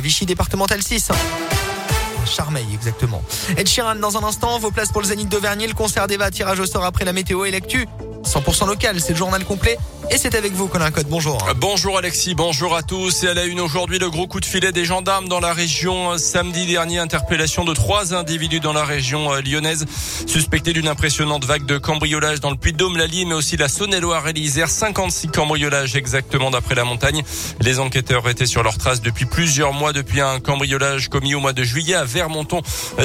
Vichy départemental 6. Charmeil, exactement. Ed Sheeran, dans un instant, vos places pour le Zénith d'Auvergne, le concert d'Eva, tirage au sort après la météo et l'actu. 100% local, c'est le journal complet. Et c'est avec vous, Colin Code. Bonjour. Bonjour Alexis, bonjour à tous. Et à la une aujourd'hui, le gros coup de filet des gendarmes dans la région. Samedi dernier, interpellation de trois individus dans la région euh, lyonnaise, suspectés d'une impressionnante vague de cambriolage dans le Puy-de-Dôme, la Lille, mais aussi la Saône-et-Loire et l'Isère. 56 cambriolages exactement d'après la montagne. Les enquêteurs étaient sur leur trace depuis plusieurs mois, depuis un cambriolage commis au mois de juillet à Vermonton.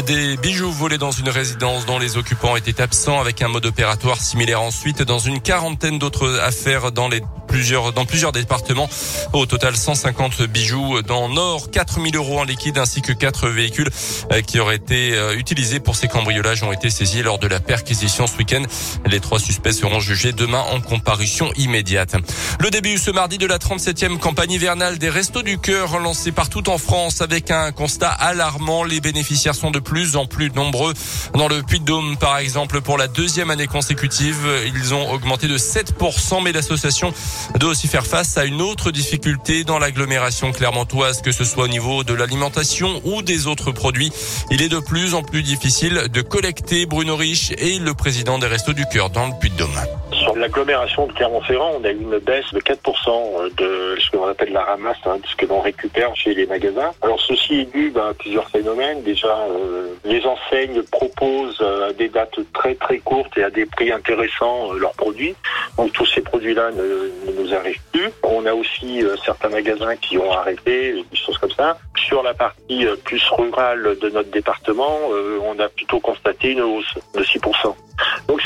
Des bijoux volés dans une résidence dont les occupants étaient absents avec un mode opératoire similaire ensuite dans une quarantaine d'autres affaires dans les plusieurs, dans plusieurs départements. Au total, 150 bijoux dans Nord, 4000 euros en liquide ainsi que quatre véhicules euh, qui auraient été euh, utilisés pour ces cambriolages ont été saisis lors de la perquisition ce week-end. Les trois suspects seront jugés demain en comparution immédiate. Le début ce mardi de la 37e campagne hivernale des Restos du Cœur lancée partout en France avec un constat alarmant. Les bénéficiaires sont de plus en plus nombreux. Dans le Puy-de-Dôme, par exemple, pour la deuxième année consécutive, ils ont augmenté de 7%, mais l'association doit aussi faire face à une autre difficulté dans l'agglomération clermontoise, que ce soit au niveau de l'alimentation ou des autres produits. Il est de plus en plus difficile de collecter Bruno Rich et le président des Restos du Cœur dans le Puy-de-Dôme. Sur l'agglomération de Clermont-Ferrand, on a eu une baisse de 4% de ce qu'on appelle la ramasse, hein, de ce que l'on récupère chez les magasins. Alors ceci est dû ben, à plusieurs phénomènes. Déjà, euh, les enseignes proposent euh, à des dates très très courtes et à des prix intéressants euh, leurs produits. Donc tous ces produits-là ne, ne, nous arrivent plus. On a aussi certains magasins qui ont arrêté, des choses comme ça. Sur la partie plus rurale de notre département, on a plutôt constaté une hausse de 6%.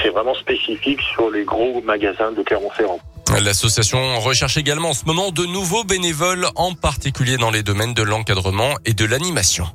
Vraiment spécifique sur les gros magasins de Clermont-Ferrand. L'association recherche également en ce moment de nouveaux bénévoles, en particulier dans les domaines de l'encadrement et de l'animation.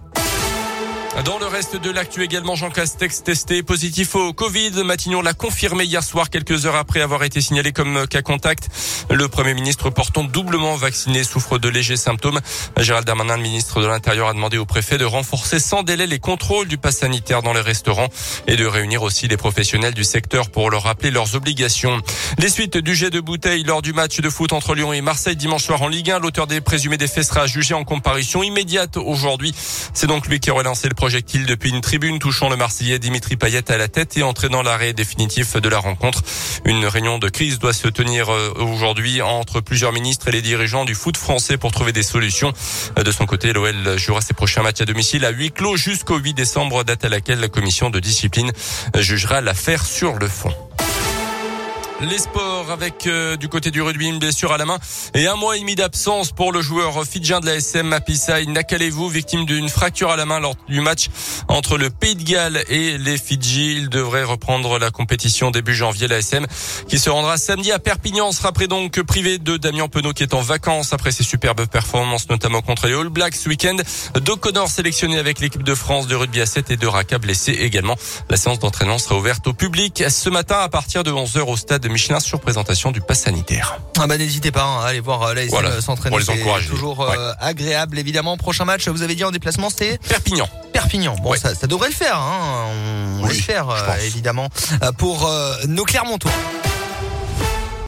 Dans le reste de l'actu également, Jean Castex testé positif au Covid. Matignon l'a confirmé hier soir, quelques heures après avoir été signalé comme cas contact. Le Premier ministre portant doublement vacciné souffre de légers symptômes. Gérald Darmanin, le ministre de l'Intérieur, a demandé au préfet de renforcer sans délai les contrôles du pass sanitaire dans les restaurants et de réunir aussi les professionnels du secteur pour leur rappeler leurs obligations. Les suites du jet de bouteille lors du match de foot entre Lyon et Marseille dimanche soir en Ligue 1. L'auteur des présumés des faits sera jugé en comparution immédiate aujourd'hui. C'est donc lui qui aurait lancé le projectile depuis une tribune touchant le Marseillais Dimitri Payet à la tête et entraînant l'arrêt définitif de la rencontre. Une réunion de crise doit se tenir euh, aujourd'hui entre plusieurs ministres et les dirigeants du foot français pour trouver des solutions. Euh, de son côté, l'OL jouera ses prochains matchs à domicile à huis clos jusqu'au 8 décembre, date à laquelle la commission de discipline jugera l'affaire sur le fond. Les sports avec euh, du côté du rugby une blessure à la main et un mois et demi d'absence pour le joueur fidjien de la SM Mapisai Nakalevou, victime d'une fracture à la main lors du match entre le Pays de Galles et les Fidji. Il devrait reprendre la compétition début janvier. La SM qui se rendra samedi à Perpignan sera prêt donc privé de Damien Penaud qui est en vacances après ses superbes performances notamment contre les All Blacks ce week-end. D'O'Connor sélectionné avec l'équipe de France de rugby à 7 et de Raka blessé également. La séance d'entraînement sera ouverte au public ce matin à partir de 11h au stade de Michelin sur présentation du pass sanitaire. Ah bah n'hésitez pas hein, à aller voir l'ASM voilà, s'entraîner. C'est toujours euh, agréable évidemment. Prochain match, vous avez dit en déplacement, c'est Perpignan. Perpignan. Bon, ça, ça, devrait le faire. Hein. On oui, l'espère euh, évidemment euh, pour nos Clermontois.